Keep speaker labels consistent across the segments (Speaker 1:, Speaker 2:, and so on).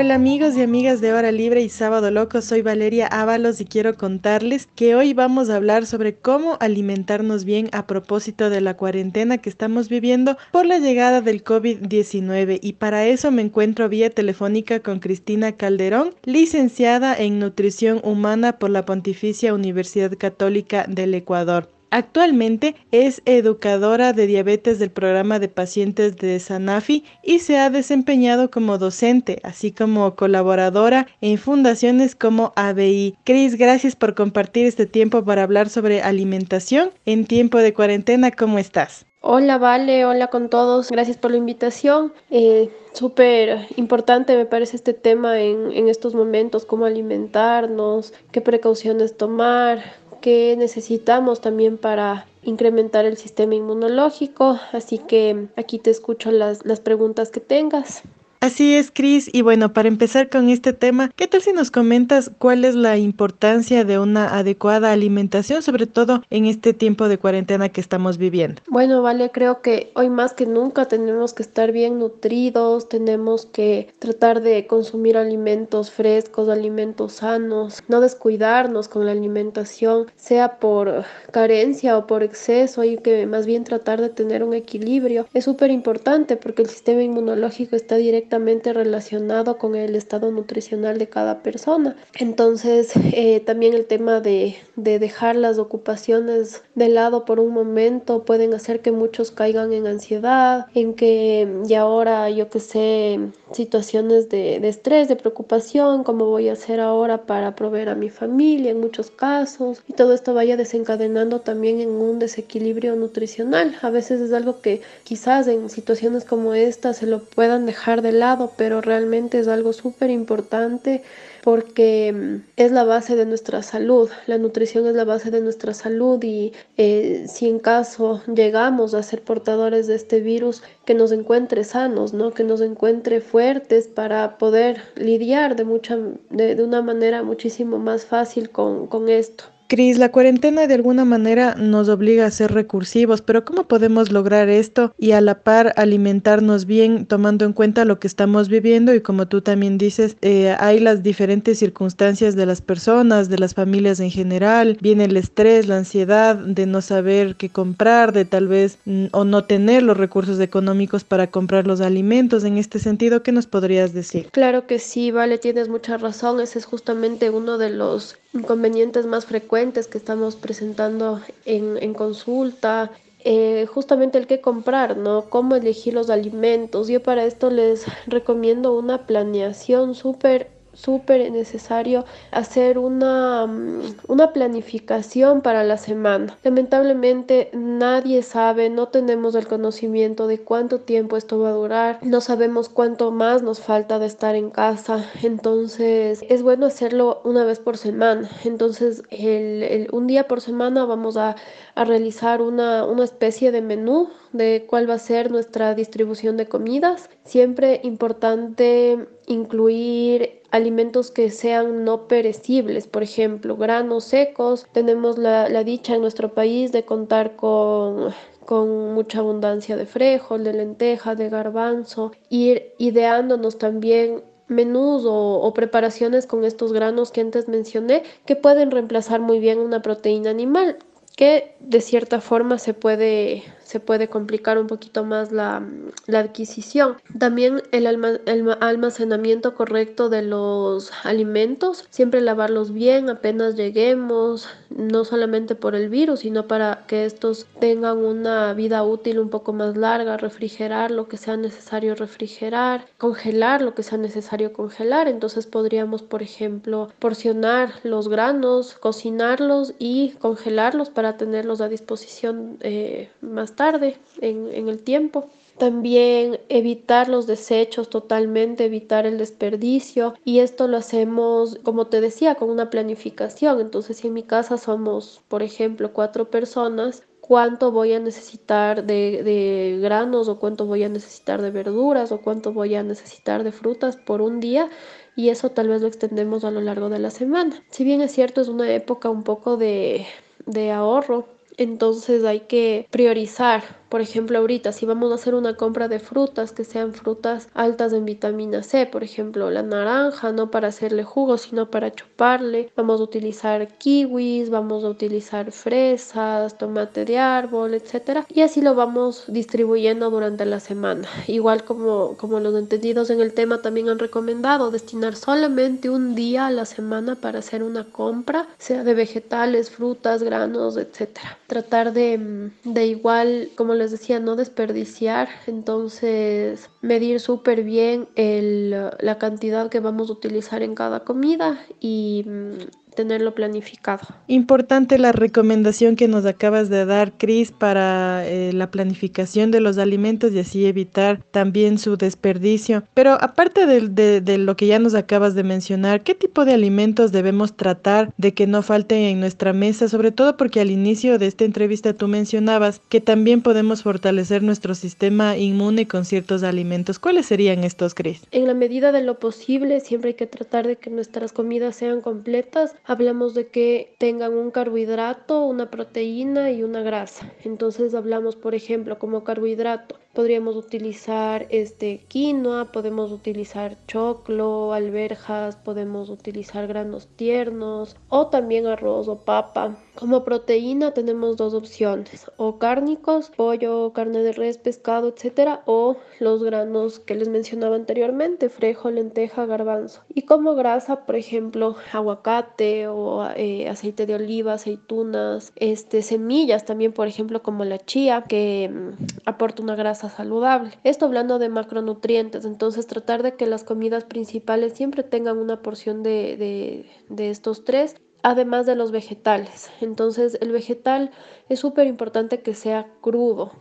Speaker 1: Hola amigos y amigas de Hora Libre y Sábado Loco, soy Valeria Ábalos y quiero contarles que hoy vamos a hablar sobre cómo alimentarnos bien a propósito de la cuarentena que estamos viviendo por la llegada del COVID-19 y para eso me encuentro vía telefónica con Cristina Calderón, licenciada en Nutrición Humana por la Pontificia Universidad Católica del Ecuador. Actualmente es educadora de diabetes del programa de pacientes de Sanofi y se ha desempeñado como docente, así como colaboradora en fundaciones como ABI. Cris, gracias por compartir este tiempo para hablar sobre alimentación en tiempo de cuarentena. ¿Cómo estás?
Speaker 2: Hola, Vale, hola con todos. Gracias por la invitación. Eh, Súper importante me parece este tema en estos momentos, cómo alimentarnos, qué precauciones tomar, que necesitamos también para incrementar el sistema inmunológico. Así que aquí te escucho las, las preguntas que tengas.
Speaker 1: Así es, Cris. Y bueno, para empezar con este tema, ¿qué tal si nos comentas cuál es la importancia de una adecuada alimentación, sobre todo en este tiempo de cuarentena que estamos viviendo?
Speaker 2: Bueno, vale, creo que hoy más que nunca tenemos que estar bien nutridos, tenemos que tratar de consumir alimentos frescos, alimentos sanos, no descuidarnos con la alimentación, sea por carencia o por exceso, hay que más bien tratar de tener un equilibrio. Es súper importante porque el sistema inmunológico está directamente relacionado con el estado nutricional de cada persona. Entonces, eh, también el tema de, de dejar las ocupaciones de lado por un momento pueden hacer que muchos caigan en ansiedad, en que y ahora yo que sé, situaciones de, de estrés, de preocupación, cómo voy a hacer ahora para proveer a mi familia en muchos casos y todo esto vaya desencadenando también en un desequilibrio nutricional. A veces es algo que quizás en situaciones como esta se lo puedan dejar de lado, pero realmente es algo súper importante porque mm, es la base de nuestra salud. La nutrición es la base de nuestra salud y eh, si en caso llegamos a ser portadores de este virus, que nos encuentre sanos, ¿no? que nos encuentre fuertes para poder lidiar de, mucha, de, de una manera muchísimo más fácil con, con esto.
Speaker 1: Cris, la cuarentena de alguna manera nos obliga a ser recursivos, pero ¿cómo podemos lograr esto y a la par alimentarnos bien tomando en cuenta lo que estamos viviendo? Y como tú también dices, eh, hay las diferentes circunstancias de las personas, de las familias en general, viene el estrés, la ansiedad de no saber qué comprar, de tal vez mm, o no tener los recursos económicos para comprar los alimentos. En este sentido, ¿qué nos podrías decir?
Speaker 2: Claro que sí, vale, tienes mucha razón. Ese es justamente uno de los inconvenientes más frecuentes que estamos presentando en, consulta, eh, justamente el que comprar, ¿no? Cómo elegir los alimentos. Yo para esto les recomiendo una planeación súper súper necesario hacer una, mm, una planificación para la semana. Lamentablemente nadie sabe, no tenemos el conocimiento de cuánto tiempo esto va a durar, no sabemos cuánto más nos falta de estar en casa, entonces es bueno hacerlo una vez por semana. Entonces el, un día por semana vamos a, a realizar una, una especie de menú de cuál va a ser nuestra distribución de comidas. Siempre importante incluir alimentos que sean no perecibles, por ejemplo, granos secos. Tenemos la, dicha en nuestro país de contar con con mucha abundancia de frijol, de lenteja, de garbanzo, ir ideándonos también menús o, preparaciones con estos granos que antes mencioné que pueden reemplazar muy bien una proteína animal que de cierta forma se puede se puede complicar un poquito más la, adquisición. También el, el, almacenamiento correcto de los alimentos, siempre lavarlos bien apenas lleguemos, no solamente por el virus, sino para que estos tengan una vida útil un poco más larga, refrigerar lo que sea necesario refrigerar, congelar lo que sea necesario congelar. Entonces podríamos, por ejemplo, porcionar los granos, cocinarlos y congelarlos para tenerlos a disposición eh, más tarde en, el tiempo. También evitar los desechos totalmente, evitar el desperdicio. Y esto lo hacemos, como te decía, con una planificación. Entonces, si en mi casa somos, por ejemplo, cuatro personas, cuánto voy a necesitar de, de, granos o cuánto voy a necesitar de verduras o cuánto voy a necesitar de frutas por un día y eso tal vez lo extendemos a lo largo de la semana. Si bien es cierto, es una época un poco de, de ahorro, entonces hay que priorizar por ejemplo, ahorita si vamos a hacer una compra de frutas que sean frutas altas en vitamina C, por ejemplo, la naranja, no para hacerle jugo, sino para chuparle, vamos a utilizar kiwis, vamos a utilizar fresas, tomate de árbol, etcétera, y así lo vamos distribuyendo durante la semana. Igual como como los entendidos en el tema también han recomendado destinar solamente un día a la semana para hacer una compra, sea de vegetales, frutas, granos, etcétera. Tratar de de igual como les decía, no desperdiciar, entonces medir súper bien el, la cantidad que vamos a utilizar en cada comida y mm, tenerlo planificado.
Speaker 1: Importante la recomendación que nos acabas de dar, Cris, para eh, la planificación de los alimentos y así evitar también su desperdicio. Pero aparte de, de, lo que ya nos acabas de mencionar, ¿qué tipo de alimentos debemos tratar de que no falten en nuestra mesa? Sobre todo porque al inicio de esta entrevista tú mencionabas que también podemos fortalecer nuestro sistema inmune con ciertos alimentos. ¿Cuáles serían estos, Cris?
Speaker 2: En la medida de lo posible, siempre hay que tratar de que nuestras comidas sean completas hablamos de que tengan un carbohidrato, una proteína y una grasa. Entonces hablamos, por ejemplo, como carbohidrato, podríamos utilizar este quinoa, podemos utilizar choclo, alberjas, podemos utilizar granos tiernos o también arroz o papa. Como proteína tenemos dos opciones, o cárnicos, pollo, carne de res, pescado, etcétera, o los granos que les mencionaba anteriormente, frejo, lenteja, garbanzo. Y como grasa, por ejemplo, aguacate o eh, aceite de oliva, aceitunas, este, semillas también, por ejemplo, como la chía, que mm, aporta una grasa saludable. Esto hablando de macronutrientes, entonces tratar de que las comidas principales siempre tengan una porción de, de, de estos tres además de los vegetales. Entonces el vegetal es súper importante que sea crudo.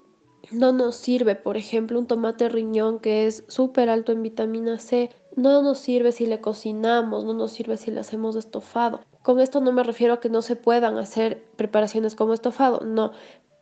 Speaker 2: No nos sirve, por ejemplo, un tomate riñón que es súper alto en vitamina C. No nos sirve si le cocinamos, no nos sirve si le hacemos estofado. Con esto no me refiero a que no se puedan hacer preparaciones como estofado, no,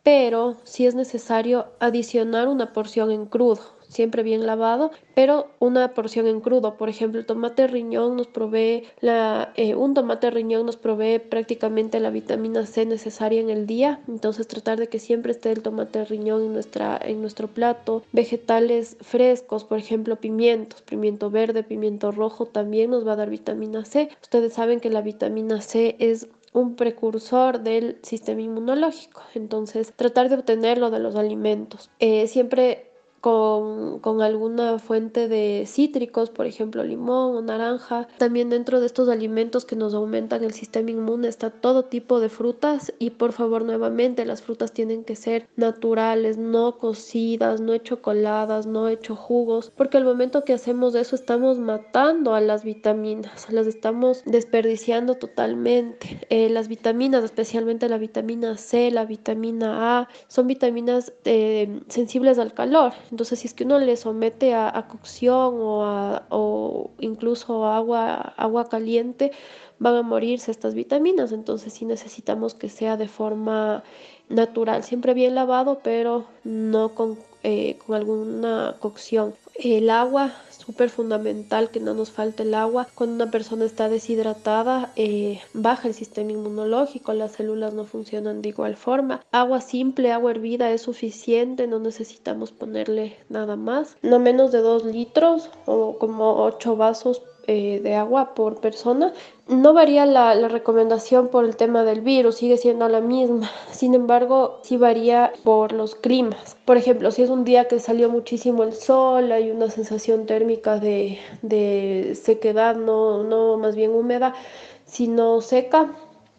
Speaker 2: pero sí es necesario adicionar una porción en crudo siempre bien lavado, pero una porción en crudo. Por ejemplo, tomate riñón nos provee la, eh, un tomate riñón nos provee prácticamente la vitamina C necesaria en el día. Entonces tratar de que siempre esté el tomate riñón en, nuestra, en nuestro plato. Vegetales frescos, por ejemplo, pimientos, pimiento verde, pimiento rojo también nos va a dar vitamina C. Ustedes saben que la vitamina C es un precursor del sistema inmunológico. Entonces, tratar de obtenerlo de los alimentos. Eh, siempre con, alguna fuente de cítricos, por ejemplo limón o naranja. También dentro de estos alimentos que nos aumentan el sistema inmune está todo tipo de frutas y por favor nuevamente las frutas tienen que ser naturales, no cocidas, no chocoladas, no hecho jugos, porque al momento que hacemos eso estamos matando a las vitaminas, las estamos desperdiciando totalmente. Eh, las vitaminas, especialmente la vitamina C, la vitamina A, son vitaminas eh, sensibles al calor. Entonces, si es que uno le somete a, cocción o, o incluso agua, agua caliente, van a morirse estas vitaminas. Entonces, sí necesitamos que sea de forma natural, siempre bien lavado, pero no con, eh, con alguna cocción. El agua súper fundamental que no nos falte el agua. Cuando una persona está deshidratada, eh, baja el sistema inmunológico, las células no funcionan de igual forma. Agua simple, agua hervida es suficiente, no necesitamos ponerle nada más. No menos de 2 litros o como 8 vasos eh, de agua por persona. No varía la, la, recomendación por el tema del virus, sigue siendo la misma. Sin embargo, sí varía por los climas. Por ejemplo, si es un día que salió muchísimo el sol, hay una sensación térmica de, de sequedad, no, no más bien húmeda, sino seca,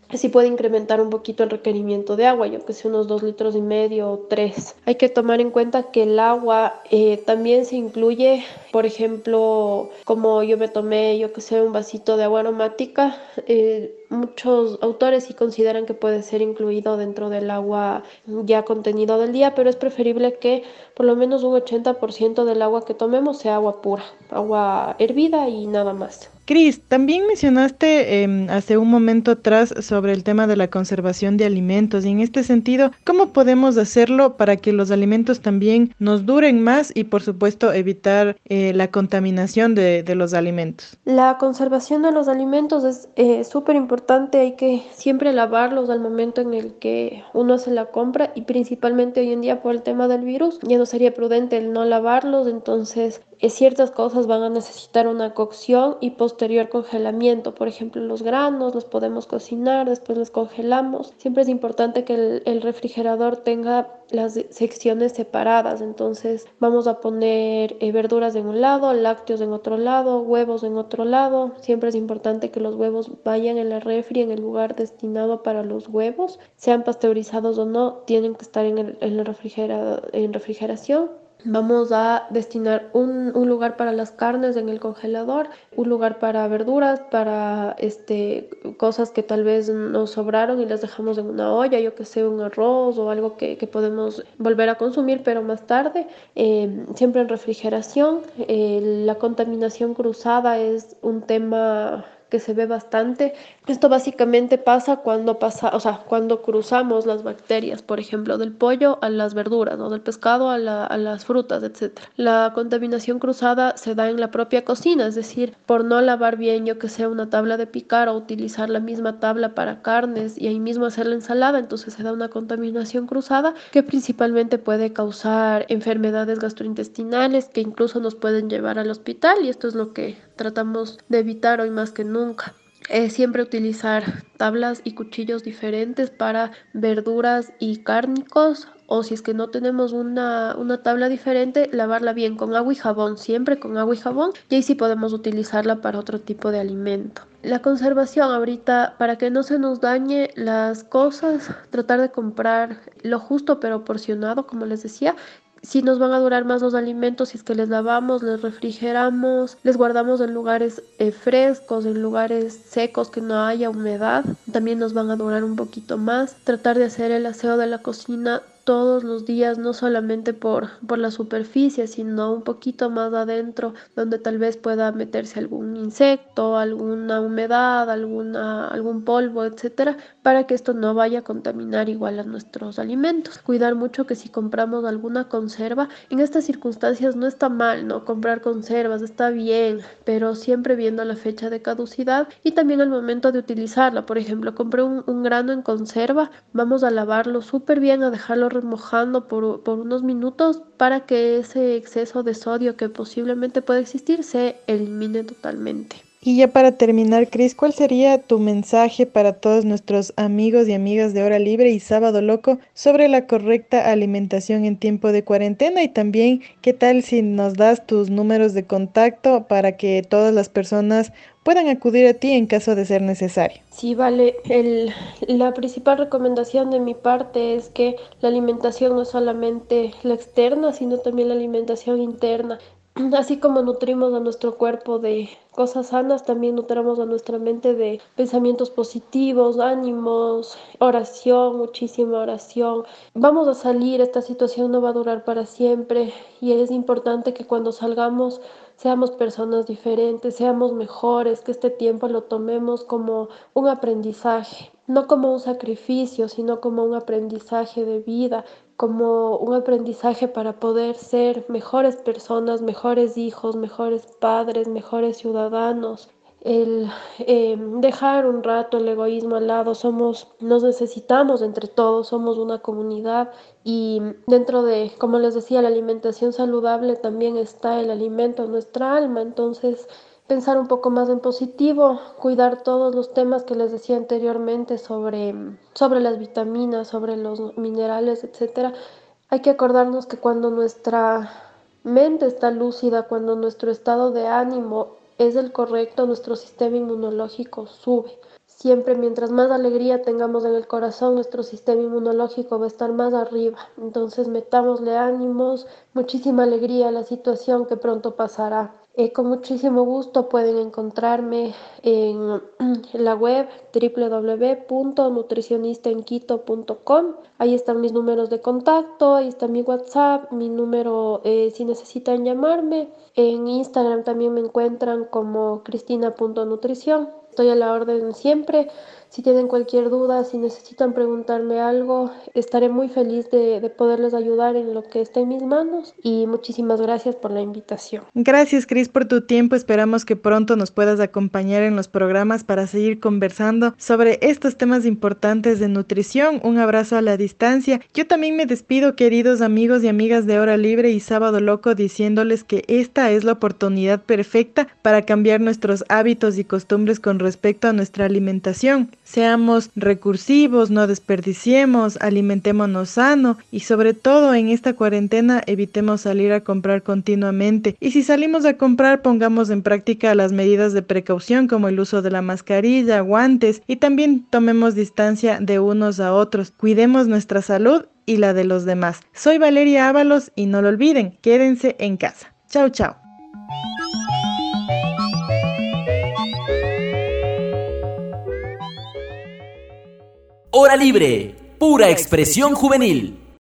Speaker 2: Así puede incrementar un poquito el requerimiento de agua, yo que sé, unos dos litros y medio o tres. Hay que tomar en cuenta que el agua eh, también se incluye, por ejemplo, como yo me tomé, yo que sé, un vasito de agua aromática, eh, muchos autores sí consideran que puede ser incluido dentro del agua ya contenido del día, pero es preferible que por lo menos un 80% del agua que tomemos sea agua pura, agua hervida y nada más.
Speaker 1: Cris, también mencionaste em, hace un momento atrás sobre el tema de la conservación de alimentos y en este sentido, ¿cómo podemos hacerlo para que los alimentos también nos duren más y por supuesto evitar eh, la contaminación de, de, los alimentos?
Speaker 2: La conservación de los alimentos es eh, súper importante, hay que siempre lavarlos al momento en el que uno hace la compra y principalmente hoy en día por el tema del virus, ya no sería prudente el no lavarlos, entonces ciertas cosas van a necesitar una cocción y posterior congelamiento. Por ejemplo, los granos los podemos cocinar, después los congelamos. Siempre es importante que el, refrigerador tenga las secciones separadas. Entonces vamos a poner eh, verduras en un lado, lácteos en otro lado, huevos en otro lado. Siempre es importante que los huevos vayan en la refri en el lugar destinado para los huevos. Sean pasteurizados o no, tienen que estar en, el, en, en refrigeración. Vamos a destinar un, un, lugar para las carnes en el congelador, un lugar para verduras, para este, cosas que tal vez nos sobraron y las dejamos en una olla, yo que sé, un arroz o algo que, que podemos volver a consumir, pero más tarde, eh, siempre en refrigeración. Eh, la contaminación cruzada es un tema que se ve bastante. Esto básicamente pasa cuando pasa, o sea, cuando cruzamos las bacterias, por ejemplo, del pollo a las verduras o del pescado a, a las frutas, etc. La contaminación cruzada se da en la propia cocina, es decir, por no lavar bien, yo que sea una tabla de picar o utilizar la misma tabla para carnes y ahí mismo hacer la ensalada, entonces se da una contaminación cruzada que principalmente puede causar enfermedades gastrointestinales que incluso nos pueden llevar al hospital y esto es lo que tratamos de evitar hoy más que nunca. Es siempre utilizar tablas y cuchillos diferentes para verduras y cárnicos o si es que no tenemos una, una, tabla diferente, lavarla bien con agua y jabón, siempre con agua y jabón, y ahí sí podemos utilizarla para otro tipo de alimento. La conservación ahorita, para que no se nos dañe las cosas, tratar de comprar lo justo pero porcionado, como les decía, si nos van a durar más los alimentos si es que les lavamos, les refrigeramos, les guardamos en lugares eh, frescos, en lugares secos que no haya humedad, también nos van a durar un poquito más. Tratar de hacer el aseo de la cocina todos los días, no solamente por, por la superficie, sino un poquito más adentro, donde tal vez pueda meterse algún insecto, alguna humedad, alguna, algún polvo, etcétera, para que esto no vaya a contaminar igual a nuestros alimentos. Cuidar mucho que si compramos alguna conserva, en estas circunstancias no está mal, ¿no? Comprar conservas está bien, pero siempre viendo la fecha de caducidad y también al momento de utilizarla. Por ejemplo, compré un, grano en conserva, vamos a lavarlo súper bien, a dejarlo mojando por, por unos minutos para que ese exceso de sodio que posiblemente puede existir se elimine totalmente.
Speaker 1: Y ya para terminar, Cris, ¿cuál sería tu mensaje para todos nuestros amigos y amigas de Hora Libre y Sábado Loco sobre la correcta alimentación en tiempo de cuarentena? Y también, ¿qué tal si nos das tus números de contacto para que todas las personas puedan acudir a ti en caso de ser necesario.
Speaker 2: Sí, vale. La principal recomendación de mi parte es que la alimentación no solamente la externa, sino también la alimentación interna. Así como nutrimos a nuestro cuerpo de cosas sanas, también nutramos a nuestra mente de pensamientos positivos, ánimos, oración, muchísima oración. Vamos a salir, esta situación no va a durar para siempre y es importante que cuando salgamos seamos personas diferentes, seamos mejores, que este tiempo lo tomemos como un aprendizaje, no como un sacrificio, sino como un aprendizaje de vida, como un aprendizaje para poder ser mejores personas, mejores hijos, mejores padres, mejores ciudadanos, el eh, dejar un rato el egoísmo al lado, somos, nos necesitamos entre todos, somos una comunidad y dentro de, como les decía, la alimentación saludable también está el alimento nuestra alma, entonces pensar un poco más en positivo, cuidar todos los temas que les decía anteriormente sobre, sobre las vitaminas, sobre los minerales, etcétera. Hay que acordarnos que cuando nuestra mente está lúcida, cuando nuestro estado de ánimo es el correcto, nuestro sistema inmunológico sube. Siempre mientras más alegría tengamos en el corazón, nuestro sistema inmunológico va a estar más arriba. Entonces metámosle ánimos, muchísima alegría a la situación que pronto pasará. Eh, con muchísimo gusto pueden encontrarme en la web www.nutricionistaenquito.com. Ahí están mis números de contacto, ahí está mi WhatsApp, mi número eh, si necesitan llamarme. En Instagram también me encuentran como cristina.nutrición. Estoy a la orden siempre. Si tienen cualquier duda, si necesitan preguntarme algo, estaré muy feliz de, de, poderles ayudar en lo que esté en mis manos y muchísimas gracias por la invitación.
Speaker 1: Gracias Cris por tu tiempo, esperamos que pronto nos puedas acompañar en los programas para seguir conversando sobre estos temas importantes de nutrición. Un abrazo a la distancia. Yo también me despido queridos amigos y amigas de Hora Libre y Sábado Loco diciéndoles que esta es la oportunidad perfecta para cambiar nuestros hábitos y costumbres con respecto a nuestra alimentación. Seamos recursivos, no desperdiciemos, alimentémonos sano y sobre todo en esta cuarentena evitemos salir a comprar continuamente. Y si salimos a comprar, pongamos en práctica las medidas de precaución como el uso de la mascarilla, guantes y también tomemos distancia de unos a otros. Cuidemos nuestra salud y la de los demás. Soy Valeria Ábalos y no lo olviden, quédense en casa. Chao, chao.
Speaker 3: Hora libre, pura expresión juvenil.